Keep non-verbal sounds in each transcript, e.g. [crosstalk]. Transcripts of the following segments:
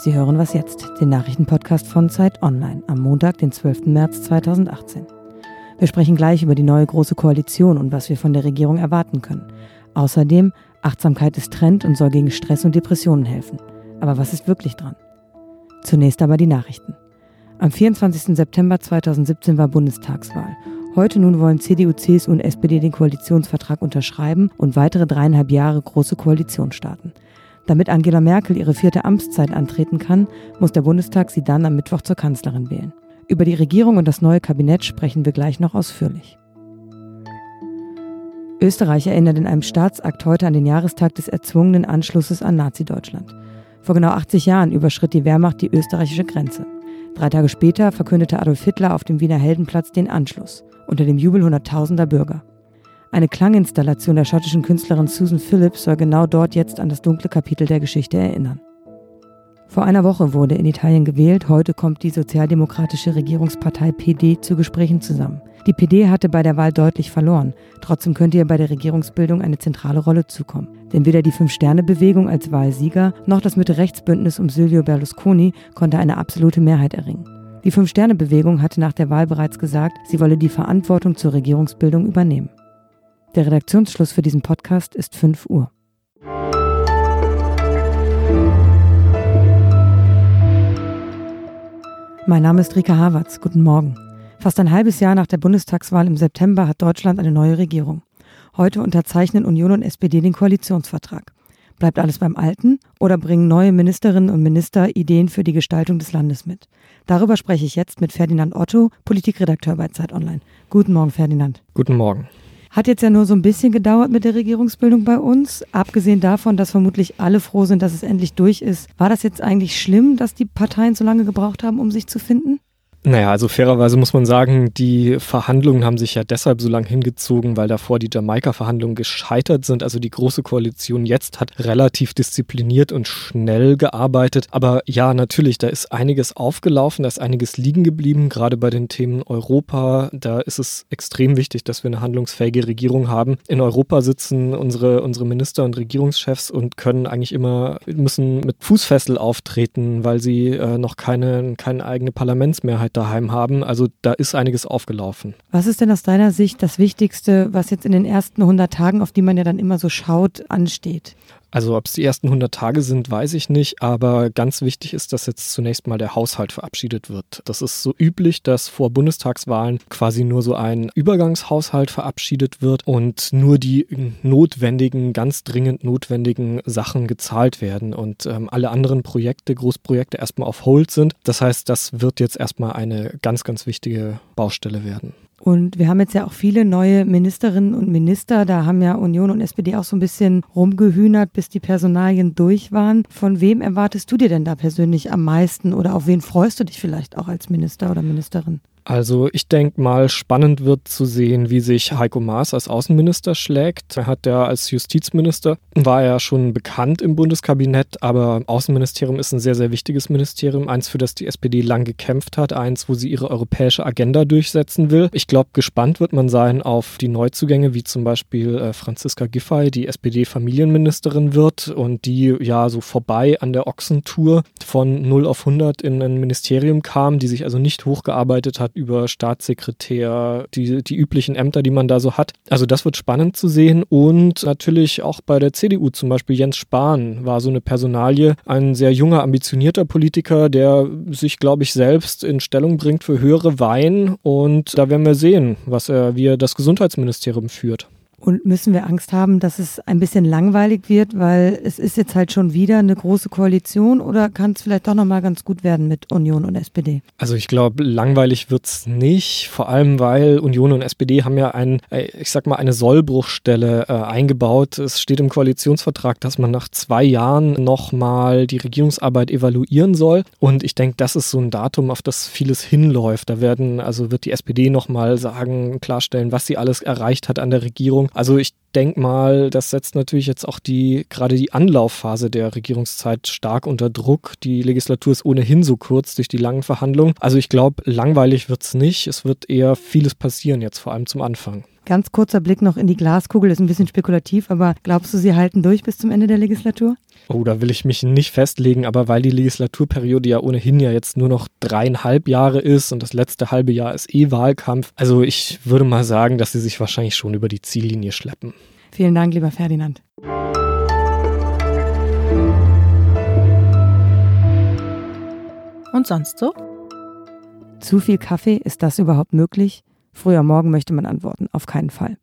Sie hören was jetzt, den Nachrichtenpodcast von Zeit Online am Montag, den 12. März 2018. Wir sprechen gleich über die neue Große Koalition und was wir von der Regierung erwarten können. Außerdem, Achtsamkeit ist Trend und soll gegen Stress und Depressionen helfen. Aber was ist wirklich dran? Zunächst aber die Nachrichten. Am 24. September 2017 war Bundestagswahl. Heute nun wollen CDU, CSU und SPD den Koalitionsvertrag unterschreiben und weitere dreieinhalb Jahre große Koalition starten. Damit Angela Merkel ihre vierte Amtszeit antreten kann, muss der Bundestag sie dann am Mittwoch zur Kanzlerin wählen. Über die Regierung und das neue Kabinett sprechen wir gleich noch ausführlich. Österreich erinnert in einem Staatsakt heute an den Jahrestag des erzwungenen Anschlusses an Nazi-Deutschland. Vor genau 80 Jahren überschritt die Wehrmacht die österreichische Grenze. Drei Tage später verkündete Adolf Hitler auf dem Wiener Heldenplatz den Anschluss unter dem Jubel hunderttausender Bürger. Eine Klanginstallation der schottischen Künstlerin Susan Phillips soll genau dort jetzt an das dunkle Kapitel der Geschichte erinnern. Vor einer Woche wurde in Italien gewählt, heute kommt die sozialdemokratische Regierungspartei PD zu Gesprächen zusammen. Die PD hatte bei der Wahl deutlich verloren, trotzdem könnte ihr bei der Regierungsbildung eine zentrale Rolle zukommen. Denn weder die Fünf-Sterne-Bewegung als Wahlsieger noch das Mitte-Rechts-Bündnis um Silvio Berlusconi konnte eine absolute Mehrheit erringen. Die Fünf-Sterne-Bewegung hatte nach der Wahl bereits gesagt, sie wolle die Verantwortung zur Regierungsbildung übernehmen. Der Redaktionsschluss für diesen Podcast ist 5 Uhr. Mein Name ist Rika Havertz. Guten Morgen. Fast ein halbes Jahr nach der Bundestagswahl im September hat Deutschland eine neue Regierung. Heute unterzeichnen Union und SPD den Koalitionsvertrag. Bleibt alles beim Alten oder bringen neue Ministerinnen und Minister Ideen für die Gestaltung des Landes mit? Darüber spreche ich jetzt mit Ferdinand Otto, Politikredakteur bei Zeit Online. Guten Morgen, Ferdinand. Guten Morgen. Hat jetzt ja nur so ein bisschen gedauert mit der Regierungsbildung bei uns. Abgesehen davon, dass vermutlich alle froh sind, dass es endlich durch ist. War das jetzt eigentlich schlimm, dass die Parteien so lange gebraucht haben, um sich zu finden? Naja, also fairerweise muss man sagen, die Verhandlungen haben sich ja deshalb so lange hingezogen, weil davor die Jamaika-Verhandlungen gescheitert sind. Also die Große Koalition jetzt hat relativ diszipliniert und schnell gearbeitet. Aber ja, natürlich, da ist einiges aufgelaufen, da ist einiges liegen geblieben, gerade bei den Themen Europa. Da ist es extrem wichtig, dass wir eine handlungsfähige Regierung haben. In Europa sitzen unsere, unsere Minister und Regierungschefs und können eigentlich immer, müssen mit Fußfessel auftreten, weil sie äh, noch keine, keine eigene Parlamentsmehrheit daheim haben. Also da ist einiges aufgelaufen. Was ist denn aus deiner Sicht das Wichtigste, was jetzt in den ersten 100 Tagen, auf die man ja dann immer so schaut, ansteht? Also ob es die ersten 100 Tage sind, weiß ich nicht, aber ganz wichtig ist, dass jetzt zunächst mal der Haushalt verabschiedet wird. Das ist so üblich, dass vor Bundestagswahlen quasi nur so ein Übergangshaushalt verabschiedet wird und nur die notwendigen, ganz dringend notwendigen Sachen gezahlt werden und ähm, alle anderen Projekte, Großprojekte erstmal auf Hold sind. Das heißt, das wird jetzt erstmal eine ganz, ganz wichtige Baustelle werden. Und wir haben jetzt ja auch viele neue Ministerinnen und Minister. Da haben ja Union und SPD auch so ein bisschen rumgehühnert, bis die Personalien durch waren. Von wem erwartest du dir denn da persönlich am meisten oder auf wen freust du dich vielleicht auch als Minister oder Ministerin? Also ich denke mal, spannend wird zu sehen, wie sich Heiko Maas als Außenminister schlägt. Er hat ja als Justizminister, war ja schon bekannt im Bundeskabinett, aber Außenministerium ist ein sehr, sehr wichtiges Ministerium. Eins, für das die SPD lang gekämpft hat. Eins, wo sie ihre europäische Agenda durchsetzen will. Ich glaube, gespannt wird man sein auf die Neuzugänge, wie zum Beispiel äh, Franziska Giffey, die SPD-Familienministerin wird und die ja so vorbei an der Ochsentour von 0 auf 100 in ein Ministerium kam, die sich also nicht hochgearbeitet hat über Staatssekretär, die, die üblichen Ämter, die man da so hat. Also das wird spannend zu sehen und natürlich auch bei der CDU zum Beispiel Jens Spahn war so eine Personalie, ein sehr junger, ambitionierter Politiker, der sich, glaube ich, selbst in Stellung bringt für höhere Wein und da werden wir sehen, was er, wie er das Gesundheitsministerium führt. Und müssen wir Angst haben, dass es ein bisschen langweilig wird, weil es ist jetzt halt schon wieder eine große Koalition oder kann es vielleicht doch nochmal ganz gut werden mit Union und SPD? Also ich glaube, langweilig wird es nicht, vor allem weil Union und SPD haben ja ein, äh, ich sag mal, eine Sollbruchstelle äh, eingebaut. Es steht im Koalitionsvertrag, dass man nach zwei Jahren nochmal die Regierungsarbeit evaluieren soll. Und ich denke, das ist so ein Datum, auf das vieles hinläuft. Da werden, also wird die SPD nochmal sagen, klarstellen, was sie alles erreicht hat an der Regierung. Also ich denke mal, das setzt natürlich jetzt auch die gerade die Anlaufphase der Regierungszeit stark unter Druck. Die Legislatur ist ohnehin so kurz durch die langen Verhandlungen. Also ich glaube, langweilig wird es nicht. Es wird eher vieles passieren jetzt, vor allem zum Anfang. Ganz kurzer Blick noch in die Glaskugel, ist ein bisschen spekulativ, aber glaubst du, sie halten durch bis zum Ende der Legislatur? Oh, da will ich mich nicht festlegen, aber weil die Legislaturperiode ja ohnehin ja jetzt nur noch dreieinhalb Jahre ist und das letzte halbe Jahr ist eh Wahlkampf, also ich würde mal sagen, dass sie sich wahrscheinlich schon über die Ziellinie schleppen. Vielen Dank, lieber Ferdinand. Und sonst so? Zu viel Kaffee, ist das überhaupt möglich? Früher Morgen möchte man antworten, auf keinen Fall.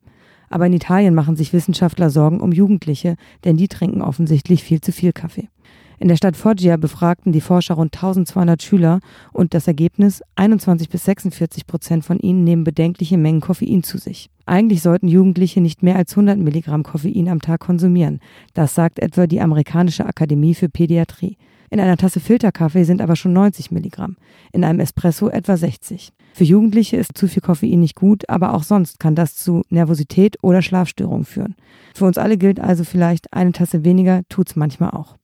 Aber in Italien machen sich Wissenschaftler Sorgen um Jugendliche, denn die trinken offensichtlich viel zu viel Kaffee. In der Stadt Foggia befragten die Forscher rund 1200 Schüler und das Ergebnis, 21 bis 46 Prozent von ihnen nehmen bedenkliche Mengen Koffein zu sich. Eigentlich sollten Jugendliche nicht mehr als 100 Milligramm Koffein am Tag konsumieren. Das sagt etwa die amerikanische Akademie für Pädiatrie. In einer Tasse Filterkaffee sind aber schon 90 Milligramm, in einem Espresso etwa 60. Für Jugendliche ist zu viel Koffein nicht gut, aber auch sonst kann das zu Nervosität oder Schlafstörungen führen. Für uns alle gilt also vielleicht, eine Tasse weniger tut's manchmal auch.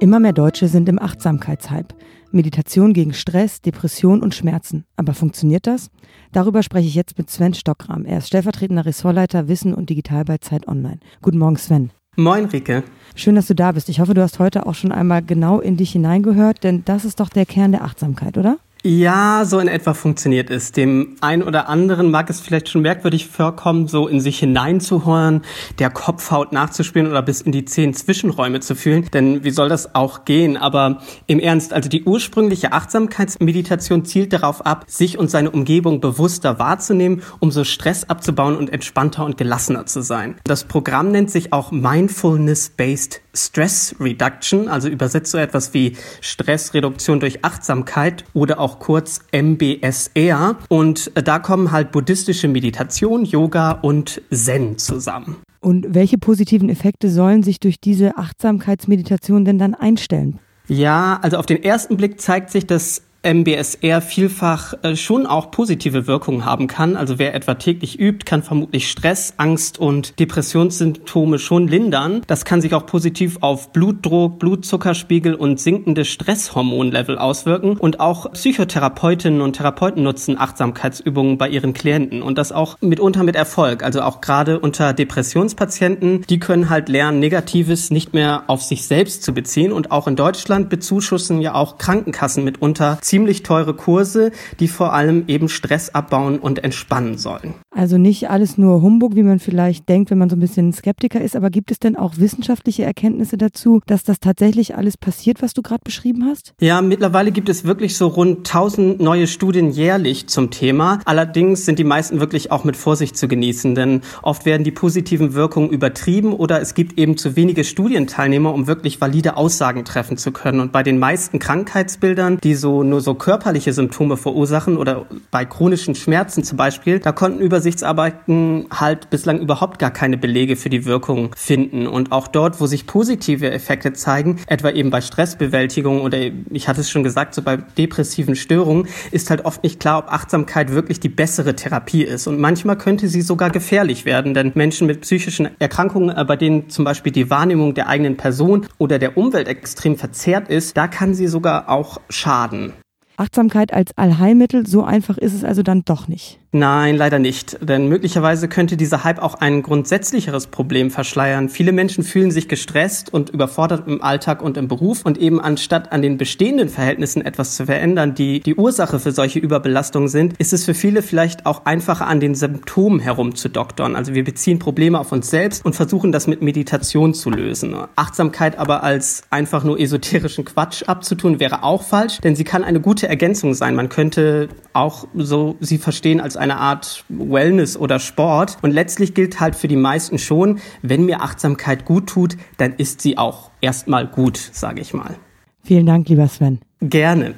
Immer mehr Deutsche sind im Achtsamkeitshype. Meditation gegen Stress, Depression und Schmerzen. Aber funktioniert das? Darüber spreche ich jetzt mit Sven Stockram. Er ist stellvertretender Ressortleiter Wissen und Digital bei Zeit Online. Guten Morgen, Sven. Moin, Rike. Schön, dass du da bist. Ich hoffe, du hast heute auch schon einmal genau in dich hineingehört, denn das ist doch der Kern der Achtsamkeit, oder? Ja, so in etwa funktioniert es. Dem einen oder anderen mag es vielleicht schon merkwürdig vorkommen, so in sich hineinzuhören, der Kopfhaut nachzuspielen oder bis in die zehn Zwischenräume zu fühlen. Denn wie soll das auch gehen? Aber im Ernst, also die ursprüngliche Achtsamkeitsmeditation zielt darauf ab, sich und seine Umgebung bewusster wahrzunehmen, um so Stress abzubauen und entspannter und gelassener zu sein. Das Programm nennt sich auch Mindfulness-Based Stress Reduction, also übersetzt so etwas wie Stressreduktion durch Achtsamkeit oder auch kurz MBSR. Und da kommen halt buddhistische Meditation, Yoga und Zen zusammen. Und welche positiven Effekte sollen sich durch diese Achtsamkeitsmeditation denn dann einstellen? Ja, also auf den ersten Blick zeigt sich, dass MBSR vielfach äh, schon auch positive Wirkungen haben kann. Also wer etwa täglich übt, kann vermutlich Stress, Angst und Depressionssymptome schon lindern. Das kann sich auch positiv auf Blutdruck, Blutzuckerspiegel und sinkende Stresshormonlevel auswirken. Und auch Psychotherapeutinnen und Therapeuten nutzen Achtsamkeitsübungen bei ihren Klienten und das auch mitunter mit Erfolg. Also auch gerade unter Depressionspatienten, die können halt lernen, Negatives nicht mehr auf sich selbst zu beziehen. Und auch in Deutschland bezuschussen ja auch Krankenkassen mitunter ziemlich teure Kurse, die vor allem eben Stress abbauen und entspannen sollen. Also nicht alles nur Humbug, wie man vielleicht denkt, wenn man so ein bisschen Skeptiker ist, aber gibt es denn auch wissenschaftliche Erkenntnisse dazu, dass das tatsächlich alles passiert, was du gerade beschrieben hast? Ja, mittlerweile gibt es wirklich so rund 1000 neue Studien jährlich zum Thema. Allerdings sind die meisten wirklich auch mit Vorsicht zu genießen, denn oft werden die positiven Wirkungen übertrieben oder es gibt eben zu wenige Studienteilnehmer, um wirklich valide Aussagen treffen zu können. Und bei den meisten Krankheitsbildern, die so nur so körperliche Symptome verursachen oder bei chronischen Schmerzen zum Beispiel, da konnten Übersichtsarbeiten halt bislang überhaupt gar keine Belege für die Wirkung finden. Und auch dort, wo sich positive Effekte zeigen, etwa eben bei Stressbewältigung oder ich hatte es schon gesagt, so bei depressiven Störungen, ist halt oft nicht klar, ob Achtsamkeit wirklich die bessere Therapie ist. Und manchmal könnte sie sogar gefährlich werden, denn Menschen mit psychischen Erkrankungen, äh, bei denen zum Beispiel die Wahrnehmung der eigenen Person oder der Umwelt extrem verzerrt ist, da kann sie sogar auch schaden. Achtsamkeit als Allheilmittel, so einfach ist es also dann doch nicht. Nein, leider nicht. Denn möglicherweise könnte dieser Hype auch ein grundsätzlicheres Problem verschleiern. Viele Menschen fühlen sich gestresst und überfordert im Alltag und im Beruf und eben anstatt an den bestehenden Verhältnissen etwas zu verändern, die die Ursache für solche Überbelastungen sind, ist es für viele vielleicht auch einfacher an den Symptomen herumzudoktern. Also wir beziehen Probleme auf uns selbst und versuchen das mit Meditation zu lösen. Achtsamkeit aber als einfach nur esoterischen Quatsch abzutun wäre auch falsch, denn sie kann eine gute Ergänzung sein. Man könnte auch so sie verstehen als eine Art Wellness oder Sport. Und letztlich gilt halt für die meisten schon, wenn mir Achtsamkeit gut tut, dann ist sie auch erstmal gut, sage ich mal. Vielen Dank, lieber Sven. Gerne.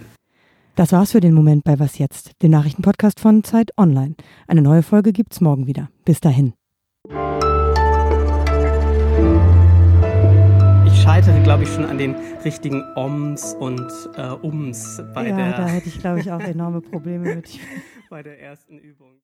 Das war's für den Moment bei Was jetzt, dem Nachrichtenpodcast von Zeit Online. Eine neue Folge gibt's morgen wieder. Bis dahin. scheitere, glaube ich, schon an den richtigen Oms und äh, Ums bei ja, der. da hätte ich, glaube ich, auch enorme Probleme mit. [laughs] bei der ersten Übung.